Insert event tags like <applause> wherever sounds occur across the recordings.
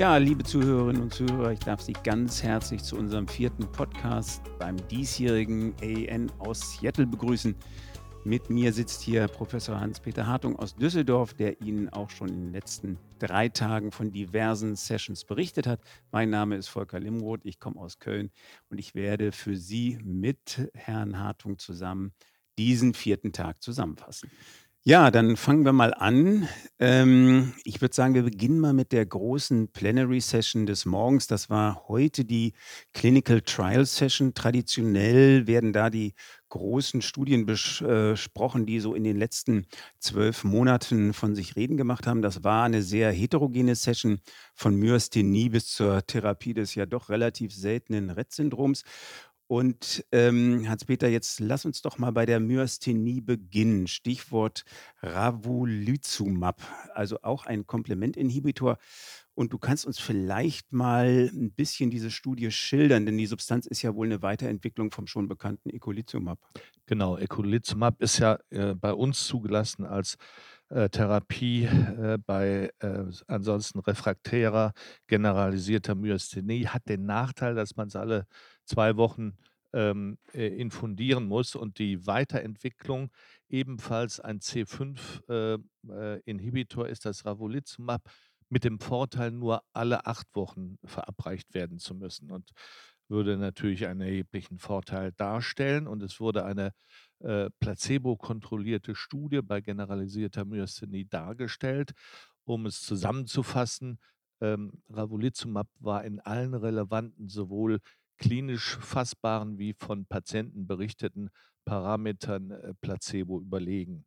Ja, liebe Zuhörerinnen und Zuhörer, ich darf Sie ganz herzlich zu unserem vierten Podcast beim diesjährigen AN aus Seattle begrüßen. Mit mir sitzt hier Professor Hans-Peter Hartung aus Düsseldorf, der Ihnen auch schon in den letzten drei Tagen von diversen Sessions berichtet hat. Mein Name ist Volker Limroth, ich komme aus Köln und ich werde für Sie mit Herrn Hartung zusammen diesen vierten Tag zusammenfassen. Ja, dann fangen wir mal an. Ähm, ich würde sagen, wir beginnen mal mit der großen Plenary Session des Morgens. Das war heute die Clinical Trial Session. Traditionell werden da die großen Studien besprochen, die so in den letzten zwölf Monaten von sich reden gemacht haben. Das war eine sehr heterogene Session von Myasthenie bis zur Therapie des ja doch relativ seltenen Rett-Syndroms. Und ähm, Hans-Peter, jetzt lass uns doch mal bei der Myasthenie beginnen. Stichwort Ravulizumab, also auch ein Komplementinhibitor. Und du kannst uns vielleicht mal ein bisschen diese Studie schildern, denn die Substanz ist ja wohl eine Weiterentwicklung vom schon bekannten Ecolizumab. Genau, Ecolizumab ist ja äh, bei uns zugelassen als äh, Therapie äh, bei äh, ansonsten refraktärer generalisierter Myasthenie, hat den Nachteil, dass man es alle zwei Wochen ähm, äh, infundieren muss und die Weiterentwicklung ebenfalls ein C5-Inhibitor äh, äh, ist, das Ravulizumab, mit dem Vorteil, nur alle acht Wochen verabreicht werden zu müssen und würde natürlich einen erheblichen Vorteil darstellen. Und es wurde eine äh, placebo-kontrollierte Studie bei generalisierter Myasthenie dargestellt. Um es zusammenzufassen, ähm, Ravulizumab war in allen relevanten, sowohl klinisch fassbaren wie von Patienten berichteten Parametern äh, Placebo überlegen.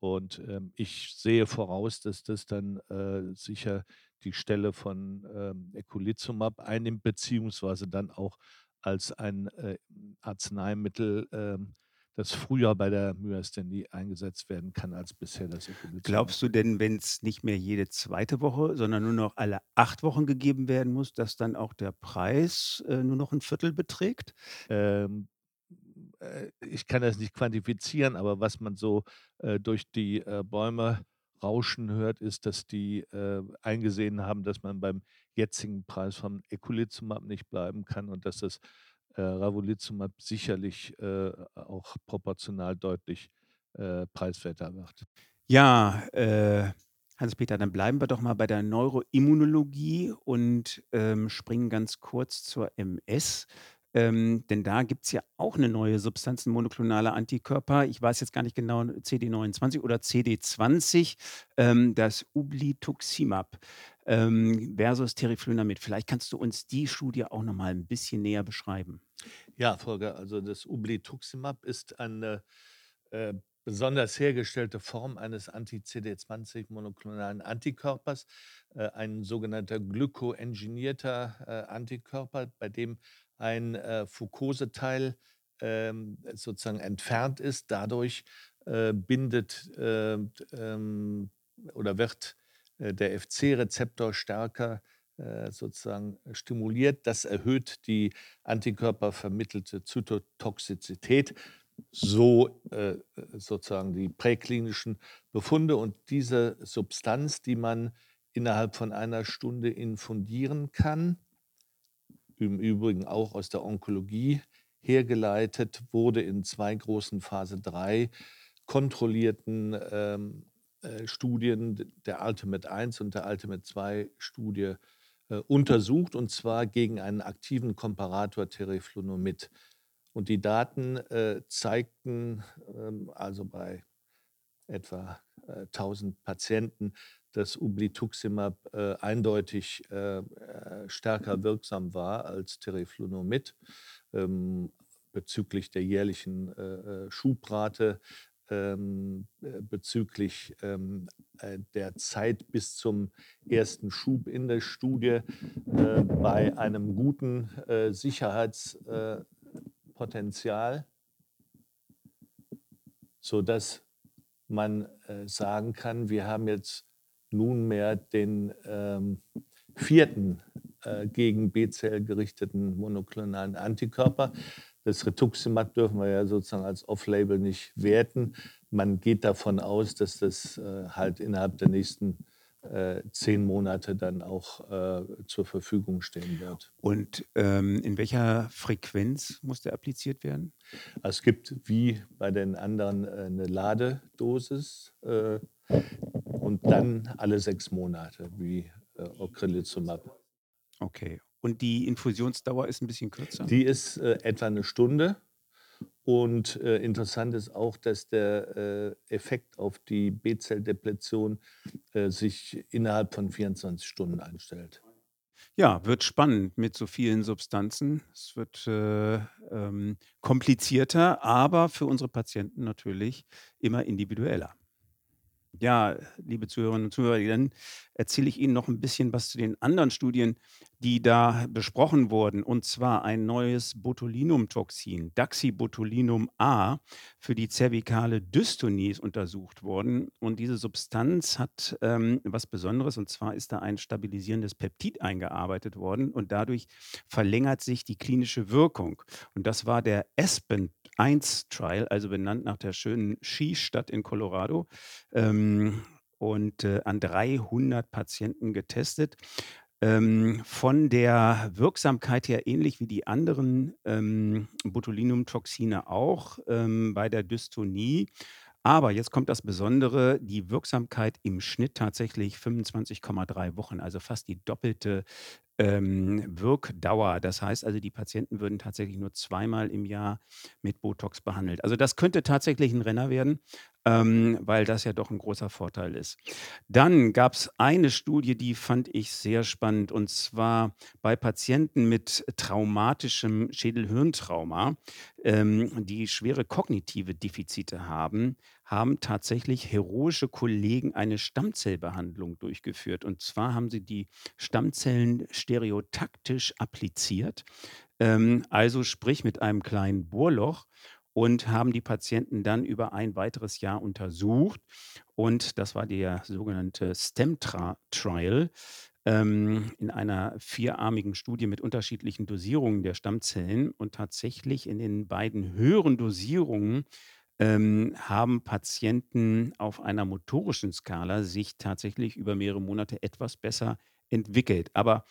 Und ähm, ich sehe voraus, dass das dann äh, sicher die Stelle von ähm, Eculizumab einnimmt, beziehungsweise dann auch als ein äh, Arzneimittel ähm, das früher bei der Myasthenie eingesetzt werden kann als bisher das Equilibrium. Glaubst du denn, wenn es nicht mehr jede zweite Woche, sondern nur noch alle acht Wochen gegeben werden muss, dass dann auch der Preis äh, nur noch ein Viertel beträgt? Ähm, äh, ich kann das nicht quantifizieren, aber was man so äh, durch die äh, Bäume rauschen hört, ist, dass die äh, eingesehen haben, dass man beim jetzigen Preis vom Eculizumab nicht bleiben kann und dass das äh, Ravulizumab sicherlich äh, auch proportional deutlich äh, preiswerter wird. Ja, äh, Hans-Peter, dann bleiben wir doch mal bei der Neuroimmunologie und ähm, springen ganz kurz zur MS. Ähm, denn da gibt es ja auch eine neue Substanz, ein monoklonale Antikörper. Ich weiß jetzt gar nicht genau, CD29 oder CD20, ähm, das Ublituximab ähm, versus Teriflunomid. Vielleicht kannst du uns die Studie auch noch mal ein bisschen näher beschreiben. Ja, Volker, also das Ublituximab ist eine äh, besonders hergestellte Form eines Anti-CD20-monoklonalen Antikörpers, äh, ein sogenannter glykoengineerter äh, Antikörper, bei dem ein äh, Fucoseteil ähm, sozusagen entfernt ist. Dadurch äh, bindet äh, ähm, oder wird der FC-Rezeptor stärker äh, sozusagen stimuliert. Das erhöht die antikörpervermittelte Zytotoxizität, so äh, sozusagen die präklinischen Befunde. Und diese Substanz, die man innerhalb von einer Stunde infundieren kann, im Übrigen auch aus der Onkologie hergeleitet, wurde in zwei großen Phase 3 kontrollierten ähm, äh, Studien der Ultimate 1 und der Ultimate 2 Studie äh, untersucht, und zwar gegen einen aktiven Komparator Teriflunomid. Und die Daten äh, zeigten ähm, also bei etwa äh, 1000 Patienten, dass Ublituximab äh, eindeutig äh, äh, stärker wirksam war als Teriflunomid ähm, bezüglich der jährlichen Schubrate ähm, äh, bezüglich ähm, äh, der Zeit bis zum ersten Schub in der Studie äh, bei einem guten äh, Sicherheitspotenzial, sodass man äh, sagen kann, wir haben jetzt nunmehr den ähm, vierten äh, gegen B-Zell gerichteten monoklonalen Antikörper. Das Rituximab dürfen wir ja sozusagen als Off-Label nicht werten. Man geht davon aus, dass das äh, halt innerhalb der nächsten äh, zehn Monate dann auch äh, zur Verfügung stehen wird. Und ähm, in welcher Frequenz muss der appliziert werden? Also es gibt wie bei den anderen äh, eine Ladedosis äh, und dann alle sechs Monate wie äh, Ocrelizumab. Okay. Und die Infusionsdauer ist ein bisschen kürzer? Die ist äh, etwa eine Stunde. Und äh, interessant ist auch, dass der äh, Effekt auf die B-Zelldepletion äh, sich innerhalb von 24 Stunden einstellt. Ja, wird spannend mit so vielen Substanzen. Es wird äh, ähm, komplizierter, aber für unsere Patienten natürlich immer individueller. Ja, liebe Zuhörerinnen und Zuhörer, dann erzähle ich Ihnen noch ein bisschen was zu den anderen Studien, die da besprochen wurden. Und zwar ein neues Botulinumtoxin, Daxibotulinum A, für die zervikale Dystonie ist untersucht worden. Und diese Substanz hat ähm, was Besonderes, und zwar ist da ein stabilisierendes Peptid eingearbeitet worden und dadurch verlängert sich die klinische Wirkung. Und das war der Aspen 1 Trial, also benannt nach der schönen Skistadt in Colorado. Ähm, und äh, an 300 Patienten getestet. Ähm, von der Wirksamkeit her ähnlich wie die anderen ähm, Botulinumtoxine auch ähm, bei der Dystonie. Aber jetzt kommt das Besondere, die Wirksamkeit im Schnitt tatsächlich 25,3 Wochen, also fast die doppelte ähm, Wirkdauer. Das heißt also, die Patienten würden tatsächlich nur zweimal im Jahr mit Botox behandelt. Also das könnte tatsächlich ein Renner werden, ähm, weil das ja doch ein großer Vorteil ist. Dann gab es eine Studie, die fand ich sehr spannend, und zwar bei Patienten mit traumatischem Schädelhirntrauma, ähm, die schwere kognitive Defizite haben, haben tatsächlich heroische Kollegen eine Stammzellbehandlung durchgeführt. Und zwar haben sie die Stammzellen stereotaktisch appliziert, ähm, also sprich mit einem kleinen Bohrloch und haben die Patienten dann über ein weiteres Jahr untersucht. Und das war der sogenannte STEM-Trial ähm, in einer vierarmigen Studie mit unterschiedlichen Dosierungen der Stammzellen. Und tatsächlich in den beiden höheren Dosierungen ähm, haben Patienten auf einer motorischen Skala sich tatsächlich über mehrere Monate etwas besser entwickelt. Aber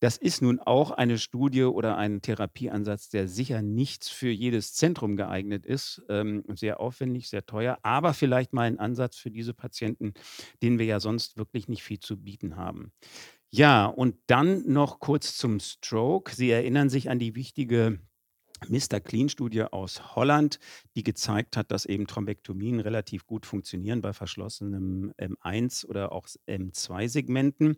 das ist nun auch eine Studie oder ein Therapieansatz, der sicher nichts für jedes Zentrum geeignet ist. Ähm, sehr aufwendig, sehr teuer, aber vielleicht mal ein Ansatz für diese Patienten, denen wir ja sonst wirklich nicht viel zu bieten haben. Ja, und dann noch kurz zum Stroke. Sie erinnern sich an die wichtige Mr. Clean-Studie aus Holland, die gezeigt hat, dass eben Thrombektomien relativ gut funktionieren bei verschlossenem M1 oder auch M2-Segmenten.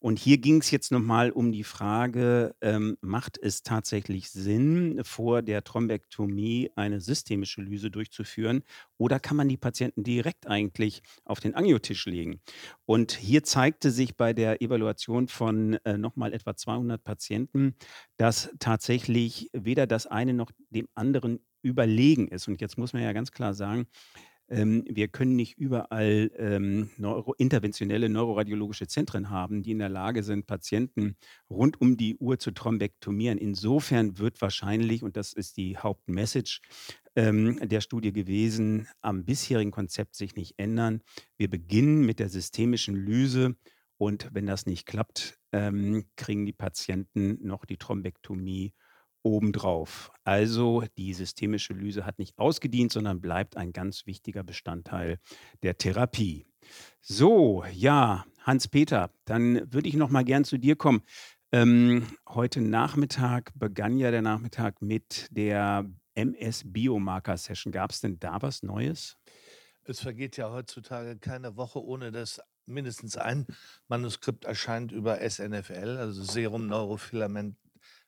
Und hier ging es jetzt nochmal um die Frage, ähm, macht es tatsächlich Sinn, vor der Thrombektomie eine systemische Lyse durchzuführen oder kann man die Patienten direkt eigentlich auf den Angiotisch legen? Und hier zeigte sich bei der Evaluation von äh, nochmal etwa 200 Patienten, dass tatsächlich weder das eine noch dem anderen überlegen ist. Und jetzt muss man ja ganz klar sagen, ähm, wir können nicht überall ähm, neuro interventionelle neuroradiologische Zentren haben, die in der Lage sind, Patienten rund um die Uhr zu thrombektomieren. Insofern wird wahrscheinlich, und das ist die Hauptmessage ähm, der Studie gewesen, am bisherigen Konzept sich nicht ändern. Wir beginnen mit der systemischen Lyse und wenn das nicht klappt, ähm, kriegen die Patienten noch die Thrombektomie obendrauf. Also die systemische Lyse hat nicht ausgedient, sondern bleibt ein ganz wichtiger Bestandteil der Therapie. So, ja, Hans-Peter, dann würde ich noch mal gern zu dir kommen. Ähm, heute Nachmittag begann ja der Nachmittag mit der MS-Biomarker-Session. Gab es denn da was Neues? Es vergeht ja heutzutage keine Woche, ohne dass mindestens ein Manuskript erscheint über SNFL, also Serum Neurofilament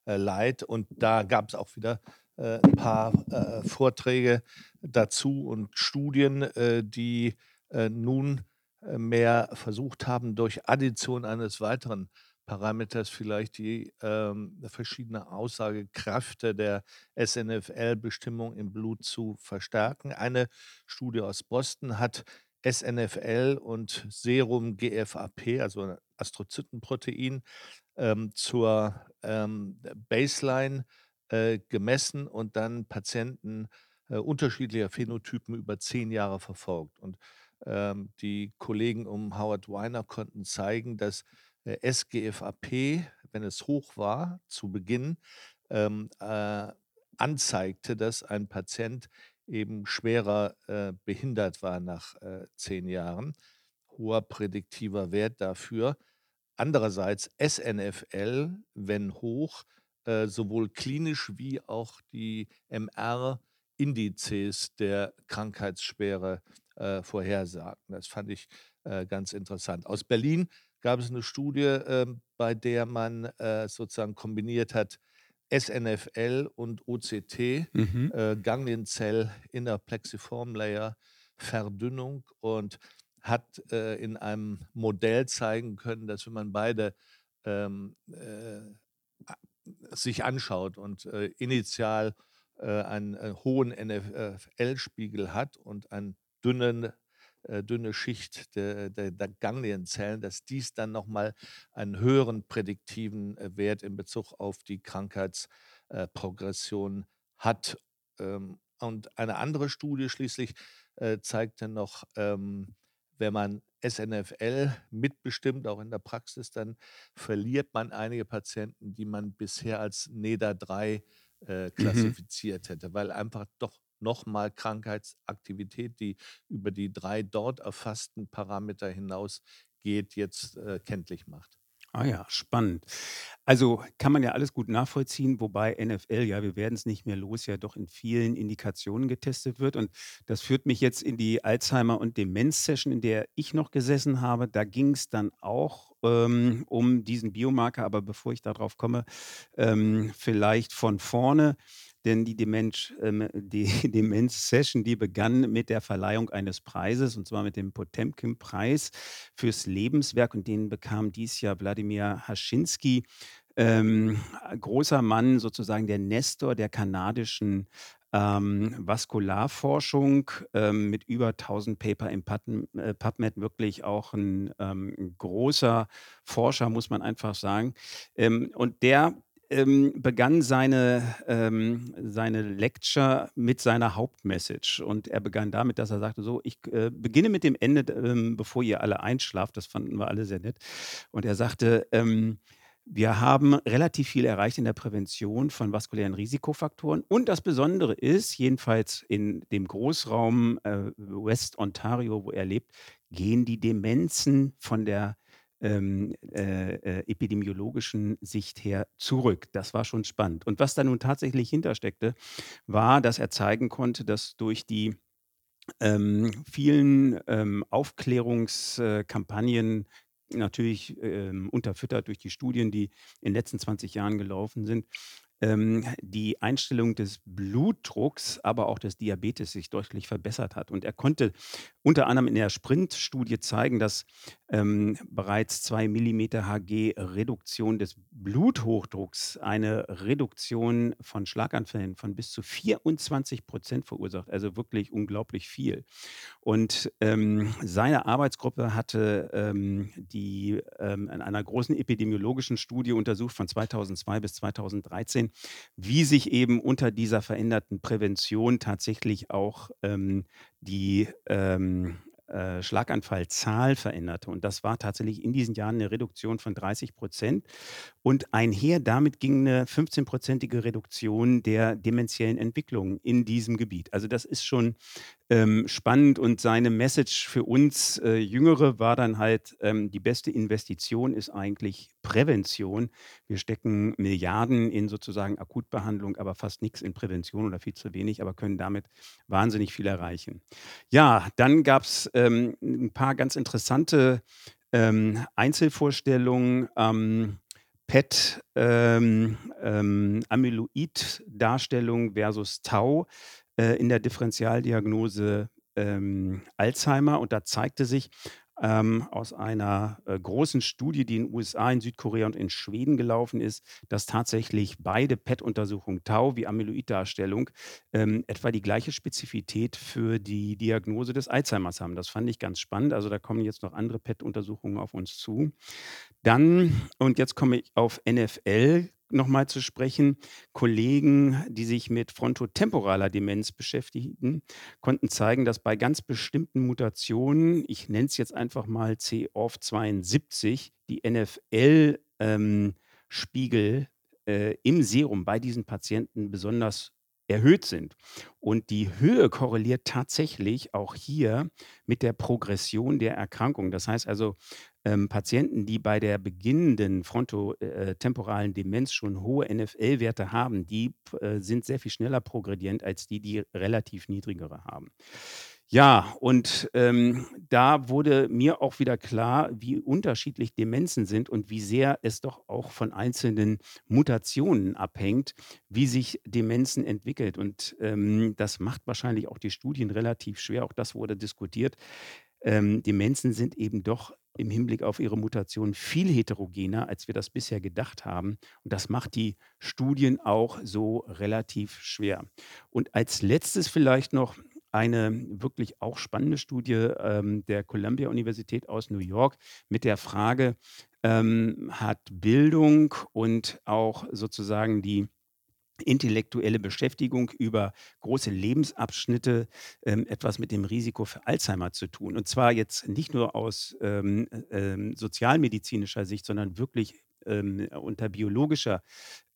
äh, Light. Und da gab es auch wieder äh, ein paar äh, Vorträge dazu und Studien, die nun mehr versucht haben, durch Addition eines weiteren Parameters vielleicht die ähm, verschiedene Aussagekräfte der SNFL-Bestimmung im Blut zu verstärken. Eine Studie aus Boston hat SNFL und Serum GFAP, also Astrozytenprotein, ähm, zur ähm, Baseline äh, gemessen und dann Patienten äh, unterschiedlicher Phänotypen über zehn Jahre verfolgt. Und Ähm, die Kollegen um Howard Weiner konnten zeigen, dass äh, SGFAP, wenn es hoch war zu Beginn, ähm, äh, anzeigte, dass ein Patient eben schwerer äh, behindert war nach äh, zehn Jahren. Hoher prädiktiver Wert dafür. Andererseits SNFL, wenn hoch, äh, sowohl klinisch wie auch die MR-Indizes der Krankheitsschwere äh, vorhersagen. Das fand ich äh, ganz interessant. Aus Berlin gab es eine Studie, äh, bei der man äh, sozusagen kombiniert hat SNFL und OCT, Mhm. äh, Ganglienzell Inner Plexiform Layer Verdünnung und hat äh, in einem Modell zeigen können, dass wenn man beide ähm, äh, sich anschaut und äh, initial äh, einen äh, hohen NFL-Spiegel hat und einen dünnen, dünne Schicht der, der, der Ganglienzellen, dass dies dann nochmal einen höheren prädiktiven äh, Wert in Bezug auf die Krankheitsprogression hat. Ähm, und eine andere Studie schließlich äh, zeigte noch, ähm, wenn man SNFL mitbestimmt, auch in der Praxis, dann verliert man einige Patienten, die man bisher als NEDA 3 äh, Mhm. klassifiziert hätte, weil einfach doch nochmal Krankheitsaktivität, die über die drei dort erfassten Parameter hinausgeht, jetzt äh, kenntlich macht. Ah ja, spannend. Also kann man ja alles gut nachvollziehen, wobei NFL, ja, wir werden es nicht mehr los, ja doch in vielen Indikationen getestet wird. Und das führt mich jetzt in die Alzheimer- und Demenz-Session, in der ich noch gesessen habe. Da ging es dann auch ähm, um diesen Biomarker. Aber bevor ich darauf komme, ähm, vielleicht von vorne. Denn die ähm, <laughs> Demenz-Session, die begann mit der Verleihung eines Preises, und zwar mit dem Potemkin-Preis fürs Lebenswerk. Und den bekam dies Jahr Wladimir Haschinski, ähm, großer Mann, sozusagen der Nestor der kanadischen ähm, Vaskularforschung ähm, mit über 1000 Paper im Pubm- äh, PubMed, wirklich auch ein, ähm, großer Forscher, muss man einfach sagen. Ähm, und der ähm, begann seine, ähm, seine Lecture mit seiner Hauptmessage. Und er begann damit, dass er sagte: So, ich äh, beginne mit dem Ende, ähm, bevor ihr alle einschlaft. Das fanden wir alle sehr nett. Und er sagte, ähm, wir haben relativ viel erreicht in der Prävention von vaskulären Risikofaktoren. Und das Besondere ist, jedenfalls in dem Großraum äh, West Ontario, wo er lebt, gehen die Demenzen von der ähm, äh, äh, epidemiologischen Sicht her zurück. Das war schon spannend. Und was da nun tatsächlich hintersteckte, war, dass er zeigen konnte, dass durch die ähm, vielen ähm, Aufklärungskampagnen, natürlich ähm, unterfüttert durch die Studien, die in den letzten 20 Jahren gelaufen sind, ähm, die Einstellung des Blutdrucks, aber auch des Diabetes sich deutlich verbessert hat. Und er konnte unter anderem in der Sprint-Studie zeigen, dass ähm, bereits 2 Millimeter Hg Reduktion des Bluthochdrucks eine Reduktion von Schlaganfällen von bis zu 24 Prozent verursacht. Also wirklich unglaublich viel. Und ähm, seine Arbeitsgruppe hatte ähm, die ähm, in einer großen epidemiologischen Studie untersucht von 2002 bis 2013, wie sich eben unter dieser veränderten Prävention tatsächlich auch ähm, die ähm, äh, Schlaganfallzahl veränderte. Und das war tatsächlich in diesen Jahren eine Reduktion von 30 Prozent. Und einher damit ging eine 15-prozentige Reduktion der dementiellen Entwicklung in diesem Gebiet. Also das ist schon ähm, spannend und seine Message für uns äh, Jüngere war dann halt, ähm, die beste Investition ist eigentlich Prävention. Wir stecken Milliarden in sozusagen Akutbehandlung, aber fast nichts in Prävention oder viel zu wenig, aber können damit wahnsinnig viel erreichen. Ja, dann gab es ähm, ein paar ganz interessante ähm, Einzelvorstellungen. PET, ähm, ähm, Amyloid-Darstellung versus Tau äh, in der Differentialdiagnose ähm, Alzheimer. Und da zeigte sich ähm, aus einer äh, großen Studie, die in den USA, in Südkorea und in Schweden gelaufen ist, dass tatsächlich beide PET-Untersuchungen Tau wie Amyloid-Darstellung ähm, etwa die gleiche Spezifität für die Diagnose des Alzheimers haben. Das fand ich ganz spannend. Also da kommen jetzt noch andere PET-Untersuchungen auf uns zu. Dann, und jetzt komme ich auf NFL, nochmal zu sprechen. Kollegen, die sich mit frontotemporaler Demenz beschäftigen, konnten zeigen, dass bei ganz bestimmten Mutationen, ich nenne es jetzt einfach mal CORF72, die NFL-Spiegel ähm, äh, im Serum bei diesen Patienten besonders erhöht sind. Und die Höhe korreliert tatsächlich auch hier mit der Progression der Erkrankung. Das heißt also, ähm, Patienten, die bei der beginnenden frontotemporalen Demenz schon hohe NFL-Werte haben, die äh, sind sehr viel schneller progredient als die, die relativ niedrigere haben. Ja, und ähm, da wurde mir auch wieder klar, wie unterschiedlich Demenzen sind und wie sehr es doch auch von einzelnen Mutationen abhängt, wie sich Demenzen entwickelt. Und ähm, das macht wahrscheinlich auch die Studien relativ schwer. Auch das wurde diskutiert. Ähm, Demenzen sind eben doch im Hinblick auf ihre Mutation viel heterogener, als wir das bisher gedacht haben. Und das macht die Studien auch so relativ schwer. Und als letztes vielleicht noch eine wirklich auch spannende Studie ähm, der Columbia-Universität aus New York mit der Frage, ähm, hat Bildung und auch sozusagen die intellektuelle Beschäftigung über große Lebensabschnitte ähm, etwas mit dem Risiko für Alzheimer zu tun. Und zwar jetzt nicht nur aus ähm, ähm, sozialmedizinischer Sicht, sondern wirklich ähm, unter biologischer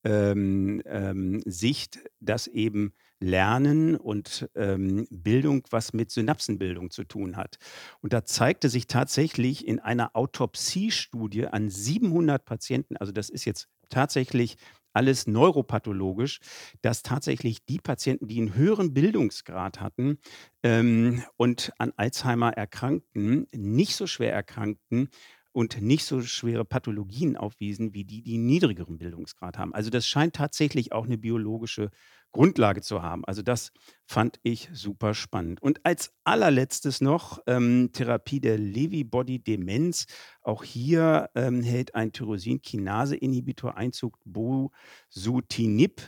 ähm, ähm, Sicht, dass eben Lernen und Bildung was mit Synapsenbildung zu tun hat. Und da zeigte sich tatsächlich in einer Autopsiestudie an 700 Patienten, also das ist jetzt tatsächlich alles neuropathologisch, dass tatsächlich die Patienten, die einen höheren Bildungsgrad hatten ähm, und an Alzheimer erkrankten, nicht so schwer erkrankten und nicht so schwere Pathologien aufwiesen wie die, die einen niedrigeren Bildungsgrad haben. Also das scheint tatsächlich auch eine biologische Grundlage zu haben. Also das fand ich super spannend. Und als allerletztes noch ähm, Therapie der Lewy-Body-Demenz. Auch hier ähm, hält ein Tyrosin-Kinase-Inhibitor Einzug Bosutinib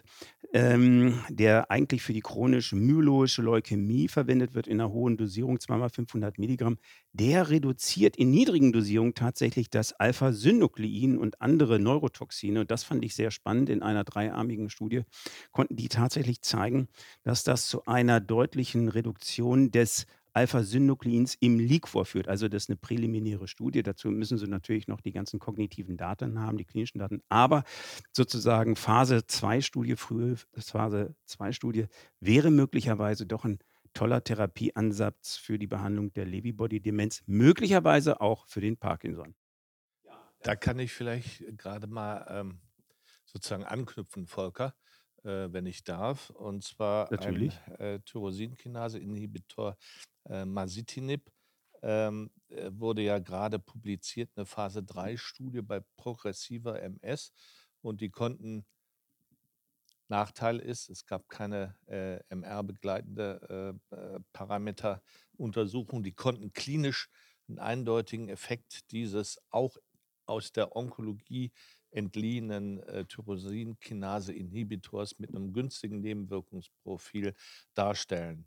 ähm, der eigentlich für die chronische myeloische Leukämie verwendet wird in einer hohen Dosierung, zweimal 500 Milligramm, der reduziert in niedrigen Dosierungen tatsächlich das Alpha-Synuklein und andere Neurotoxine. Und das fand ich sehr spannend. In einer dreiarmigen Studie konnten die tatsächlich zeigen, dass das zu einer deutlichen Reduktion des Alpha-Synnukleins im Leak vorführt. Also das ist eine präliminäre Studie. Dazu müssen Sie natürlich noch die ganzen kognitiven Daten haben, die klinischen Daten. Aber sozusagen Phase 2-Studie, frühe Phase 2-Studie wäre möglicherweise doch ein toller Therapieansatz für die Behandlung der Lewy-Body-Demenz, möglicherweise auch für den Parkinson. Da kann ich vielleicht gerade mal ähm, sozusagen anknüpfen, Volker äh, wenn ich darf. Und zwar Natürlich. ein äh, Tyrosinkinase-Inhibitor äh, Masitinib. Ähm, äh, wurde ja gerade publiziert, eine Phase 3-Studie bei progressiver MS. Und die konnten, Nachteil ist, es gab keine äh, MR-begleitende äh, äh, Parameteruntersuchung. Die konnten klinisch einen eindeutigen Effekt dieses auch aus der Onkologie entliehenen äh, Tyrosinkinase-Inhibitors mit einem günstigen Nebenwirkungsprofil darstellen.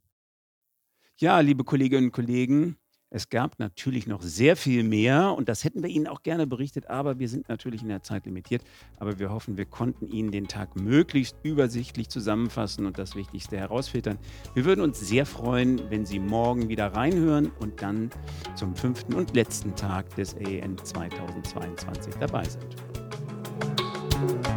Ja, liebe Kolleginnen und Kollegen, es gab natürlich noch sehr viel mehr und das hätten wir Ihnen auch gerne berichtet, aber wir sind natürlich in der Zeit limitiert. Aber wir hoffen, wir konnten Ihnen den Tag möglichst übersichtlich zusammenfassen und das Wichtigste herausfiltern. Wir würden uns sehr freuen, wenn Sie morgen wieder reinhören und dann zum fünften und letzten Tag des AN 2022 dabei sind. Thank you.